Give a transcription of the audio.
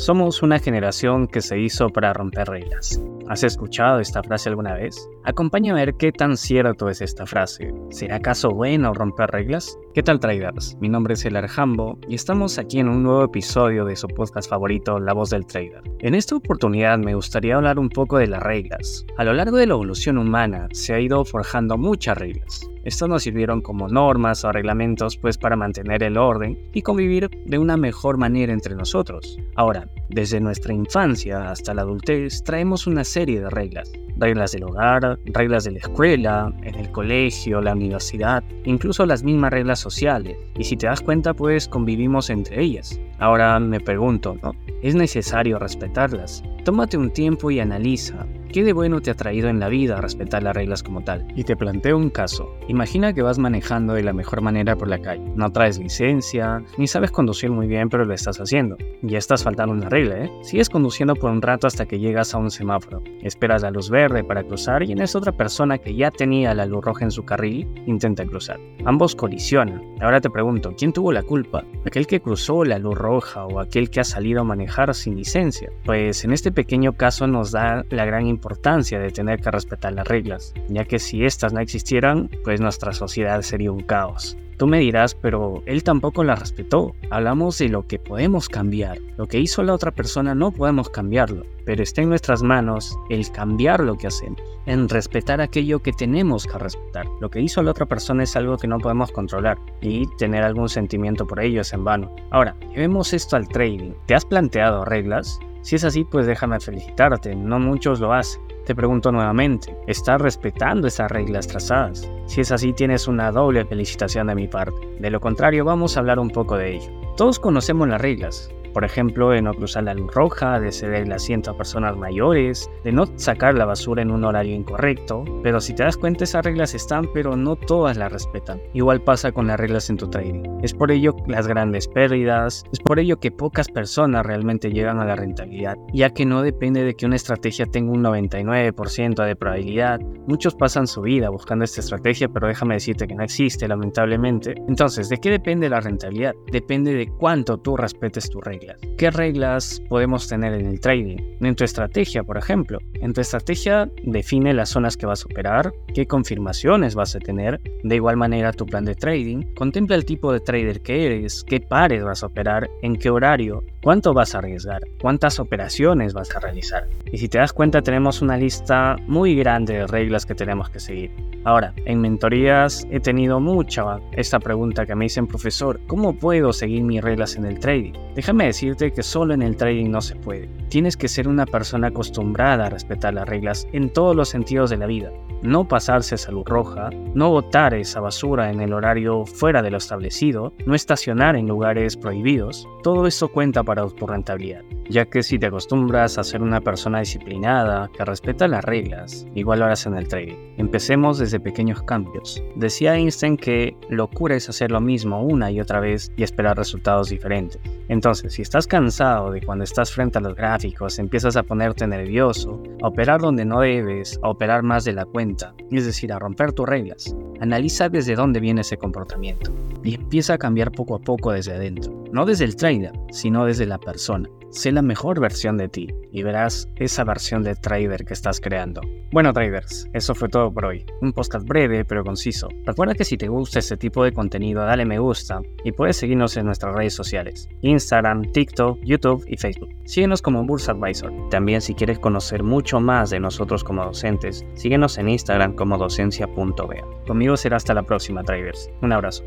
Somos una generación que se hizo para romper reglas. ¿Has escuchado esta frase alguna vez? Acompáñame a ver qué tan cierto es esta frase. ¿Será acaso bueno romper reglas? ¿Qué tal traders? Mi nombre es El Arjambo y estamos aquí en un nuevo episodio de su podcast favorito, La Voz del Trader. En esta oportunidad me gustaría hablar un poco de las reglas. A lo largo de la evolución humana se ha ido forjando muchas reglas. Estos nos sirvieron como normas o reglamentos pues para mantener el orden y convivir de una mejor manera entre nosotros. Ahora, desde nuestra infancia hasta la adultez traemos una serie de reglas. Reglas del hogar, reglas de la escuela, en el colegio, la universidad, incluso las mismas reglas sociales. Y si te das cuenta pues convivimos entre ellas. Ahora me pregunto, ¿no? ¿Es necesario respetarlas? Tómate un tiempo y analiza ¿Qué de bueno te ha traído en la vida respetar las reglas como tal? Y te planteo un caso. Imagina que vas manejando de la mejor manera por la calle. No traes licencia, ni sabes conducir muy bien, pero lo estás haciendo. Ya estás faltando una regla, ¿eh? Sigues conduciendo por un rato hasta que llegas a un semáforo. Esperas la luz verde para cruzar y en esa otra persona que ya tenía la luz roja en su carril intenta cruzar. Ambos colisionan. Ahora te pregunto, ¿quién tuvo la culpa? ¿Aquel que cruzó la luz roja o aquel que ha salido a manejar sin licencia? Pues en este pequeño caso nos da la gran importancia importancia de tener que respetar las reglas, ya que si estas no existieran, pues nuestra sociedad sería un caos. Tú me dirás, pero él tampoco la respetó. Hablamos de lo que podemos cambiar. Lo que hizo la otra persona no podemos cambiarlo, pero está en nuestras manos el cambiar lo que hacemos, en respetar aquello que tenemos que respetar. Lo que hizo la otra persona es algo que no podemos controlar y tener algún sentimiento por ello es en vano. Ahora, llevemos esto al trading. ¿Te has planteado reglas? Si es así, pues déjame felicitarte, no muchos lo hacen. Te pregunto nuevamente, ¿estás respetando esas reglas trazadas? Si es así, tienes una doble felicitación de mi parte. De lo contrario, vamos a hablar un poco de ello. Todos conocemos las reglas, por ejemplo, de no cruzar la luz roja, de ceder el asiento a personas mayores, de no sacar la basura en un horario incorrecto. Pero si te das cuenta, esas reglas están, pero no todas las respetan. Igual pasa con las reglas en tu trading. Es por ello las grandes pérdidas, es por ello que pocas personas realmente llegan a la rentabilidad, ya que no depende de que una estrategia tenga un 99% de probabilidad. Muchos pasan su vida buscando esta estrategia, pero déjame decirte que no existe, lamentablemente. Entonces, ¿de qué depende la rentabilidad? Depende de cuánto tú respetes tu regla. ¿Qué reglas podemos tener en el trading? En tu estrategia, por ejemplo. En tu estrategia define las zonas que vas a operar, qué confirmaciones vas a tener. De igual manera, tu plan de trading contempla el tipo de trader que eres, qué pares vas a operar, en qué horario, cuánto vas a arriesgar, cuántas operaciones vas a realizar. Y si te das cuenta, tenemos una lista muy grande de reglas que tenemos que seguir. Ahora, en mentorías he tenido mucha esta pregunta que me dicen, profesor, ¿cómo puedo seguir mis reglas en el trading? Déjame decirte que solo en el trading no se puede. Tienes que ser una persona acostumbrada a respetar las reglas en todos los sentidos de la vida. No pasarse esa luz roja, no botar esa basura en el horario fuera de lo establecido, no estacionar en lugares prohibidos. Todo eso cuenta para tu rentabilidad, ya que si te acostumbras a ser una persona disciplinada, que respeta las reglas, igual lo harás en el trading. Empecemos desde pequeños cambios. Decía Einstein que locura es hacer lo mismo una y otra vez y esperar resultados diferentes. Entonces, si estás cansado de cuando estás frente a los gráficos, empiezas a ponerte nervioso, a operar donde no debes, a operar más de la cuenta, es decir, a romper tus reglas, analiza desde dónde viene ese comportamiento y empieza a cambiar poco a poco desde adentro, no desde el trader, sino desde la persona. Sé la mejor versión de ti y verás esa versión de trader que estás creando. Bueno traders, eso fue todo por hoy. Un podcast breve pero conciso. Recuerda que si te gusta este tipo de contenido dale me gusta y puedes seguirnos en nuestras redes sociales. Instagram, TikTok, YouTube y Facebook. Síguenos como Bursa Advisor. También si quieres conocer mucho más de nosotros como docentes, síguenos en Instagram como docencia.bea. Conmigo será hasta la próxima traders. Un abrazo.